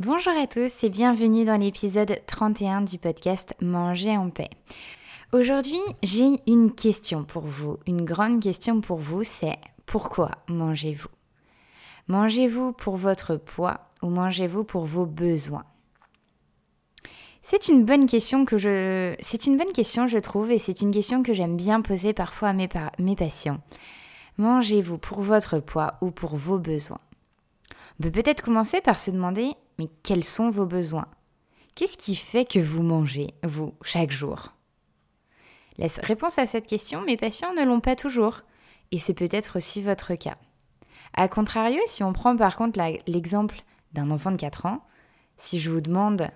Bonjour à tous et bienvenue dans l'épisode 31 du podcast Manger en paix. Aujourd'hui, j'ai une question pour vous, une grande question pour vous, c'est pourquoi mangez-vous? Mangez-vous pour votre poids ou mangez-vous pour vos besoins? C'est une bonne question que je, c'est une bonne question je trouve et c'est une question que j'aime bien poser parfois à mes, mes patients. Mangez-vous pour votre poids ou pour vos besoins? On peut peut-être commencer par se demander mais quels sont vos besoins? Qu'est-ce qui fait que vous mangez, vous, chaque jour? La réponse à cette question, mes patients ne l'ont pas toujours. Et c'est peut-être aussi votre cas. A contrario, si on prend par contre l'exemple d'un enfant de 4 ans, si je vous demande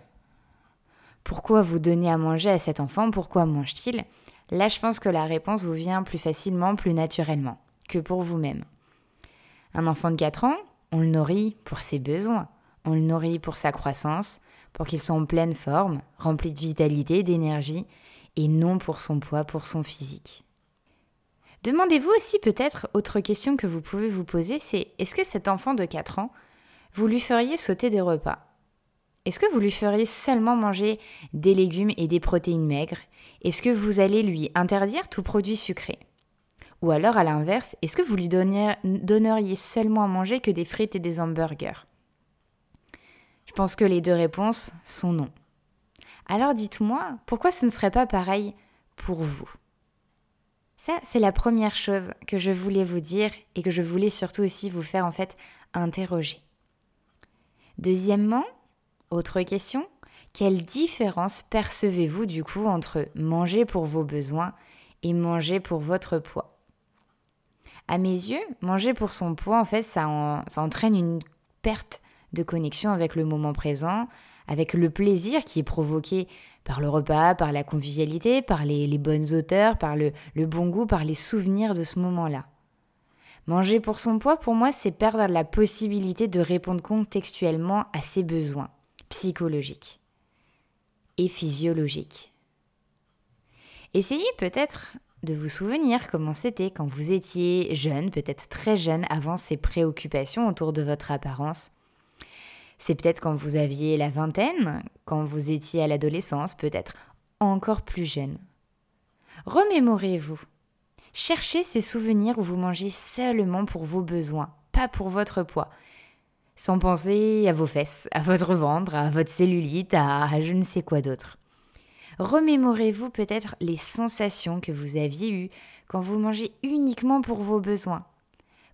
pourquoi vous donnez à manger à cet enfant, pourquoi mange-t-il? Là, je pense que la réponse vous vient plus facilement, plus naturellement que pour vous-même. Un enfant de 4 ans, on le nourrit pour ses besoins. On le nourrit pour sa croissance, pour qu'il soit en pleine forme, rempli de vitalité, d'énergie, et non pour son poids, pour son physique. Demandez-vous aussi peut-être, autre question que vous pouvez vous poser, c'est est-ce que cet enfant de 4 ans, vous lui feriez sauter des repas? Est-ce que vous lui feriez seulement manger des légumes et des protéines maigres? Est-ce que vous allez lui interdire tout produit sucré? Ou alors à l'inverse, est-ce que vous lui donneriez seulement à manger que des frites et des hamburgers? Je pense que les deux réponses sont non. Alors dites-moi, pourquoi ce ne serait pas pareil pour vous? Ça, c'est la première chose que je voulais vous dire et que je voulais surtout aussi vous faire en fait interroger. Deuxièmement, autre question, quelle différence percevez-vous du coup entre manger pour vos besoins et manger pour votre poids? À mes yeux, manger pour son poids, en fait, ça, ça entraîne une perte de connexion avec le moment présent, avec le plaisir qui est provoqué par le repas, par la convivialité, par les, bonnes auteurs, par le, le bon goût, par les souvenirs de ce moment-là. Manger pour son poids, pour moi, c'est perdre la possibilité de répondre contextuellement à ses besoins psychologiques et physiologiques. Essayez peut-être de vous souvenir comment c'était quand vous étiez jeune, peut-être très jeune, avant ces préoccupations autour de votre apparence, c'est peut-être quand vous aviez la vingtaine, quand vous étiez à l'adolescence, peut-être encore plus jeune. Remémorez-vous. Cherchez ces souvenirs où vous mangez seulement pour vos besoins, pas pour votre poids. Sans penser à vos fesses, à votre ventre, à votre cellulite, à je ne sais quoi d'autre. Remémorez-vous peut-être les sensations que vous aviez eues quand vous mangez uniquement pour vos besoins.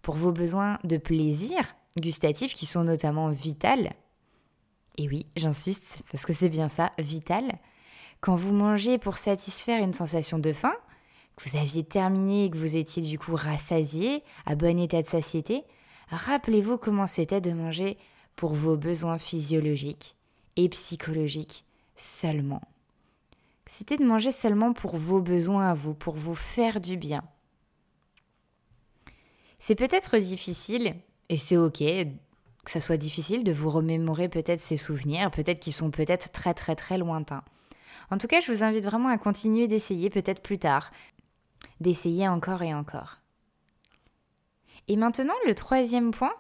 Pour vos besoins de plaisir, gustatifs qui sont notamment vitales. Et oui, j'insiste parce que c'est bien ça, vital. Quand vous mangez pour satisfaire une sensation de faim, que vous aviez terminé et que vous étiez du coup rassasié, à bon état de satiété, rappelez-vous comment c'était de manger pour vos besoins physiologiques et psychologiques seulement. C'était de manger seulement pour vos besoins à vous, pour vous faire du bien. C'est peut-être difficile et c'est ok que ça soit difficile de vous remémorer peut-être ces souvenirs, peut-être qu'ils sont peut-être très très très lointains. En tout cas, je vous invite vraiment à continuer d'essayer peut-être plus tard, d'essayer encore et encore. Et maintenant, le troisième point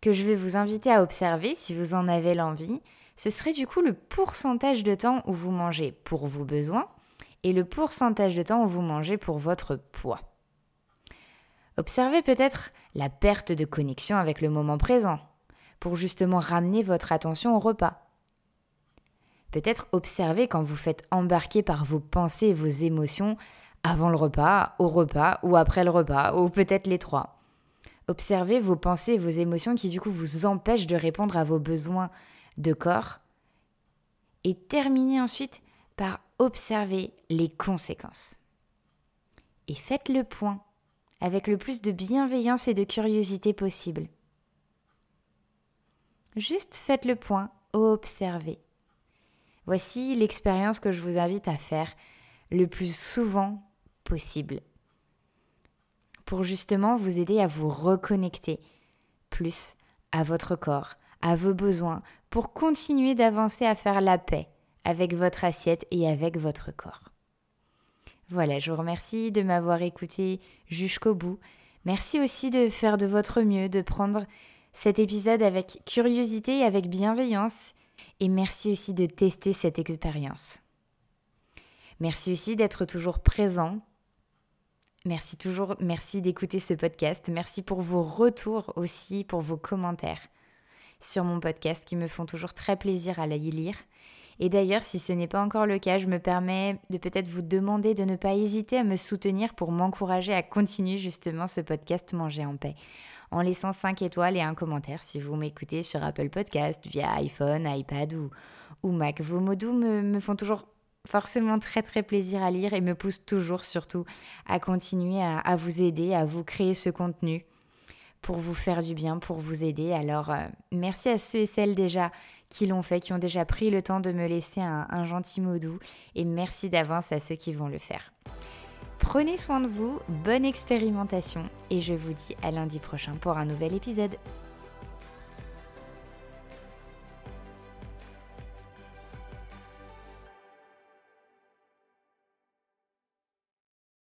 que je vais vous inviter à observer si vous en avez l'envie, ce serait du coup le pourcentage de temps où vous mangez pour vos besoins et le pourcentage de temps où vous mangez pour votre poids. Observez peut-être la perte de connexion avec le moment présent, pour justement ramener votre attention au repas. Peut-être observez quand vous faites embarquer par vos pensées et vos émotions avant le repas, au repas ou après le repas, ou peut-être les trois. Observez vos pensées et vos émotions qui du coup vous empêchent de répondre à vos besoins de corps. Et terminez ensuite par observer les conséquences. Et faites le point avec le plus de bienveillance et de curiosité possible. Juste faites le point observer. Voici l'expérience que je vous invite à faire le plus souvent possible pour justement vous aider à vous reconnecter plus à votre corps, à vos besoins, pour continuer d'avancer à faire la paix avec votre assiette et avec votre corps. Voilà, je vous remercie de m'avoir écouté jusqu'au bout. Merci aussi de faire de votre mieux, de prendre cet épisode avec curiosité et avec bienveillance. Et merci aussi de tester cette expérience. Merci aussi d'être toujours présent. Merci toujours, merci d'écouter ce podcast. Merci pour vos retours aussi, pour vos commentaires sur mon podcast qui me font toujours très plaisir à y lire. Et d'ailleurs, si ce n'est pas encore le cas, je me permets de peut-être vous demander de ne pas hésiter à me soutenir pour m'encourager à continuer justement ce podcast Manger en paix. En laissant 5 étoiles et un commentaire si vous m'écoutez sur Apple Podcast via iPhone, iPad ou, Mac. Vos mots doux me, font toujours forcément très très plaisir à lire et me poussent toujours surtout à continuer à, à vous aider, à vous créer ce contenu pour vous faire du bien, pour vous aider. Alors, euh, merci à ceux et celles déjà qui l'ont fait, qui ont déjà pris le temps de me laisser un, gentil mot doux. Et merci d'avance à ceux qui vont le faire. Prenez soin de vous, bonne expérimentation et je vous dis à lundi prochain pour un nouvel épisode.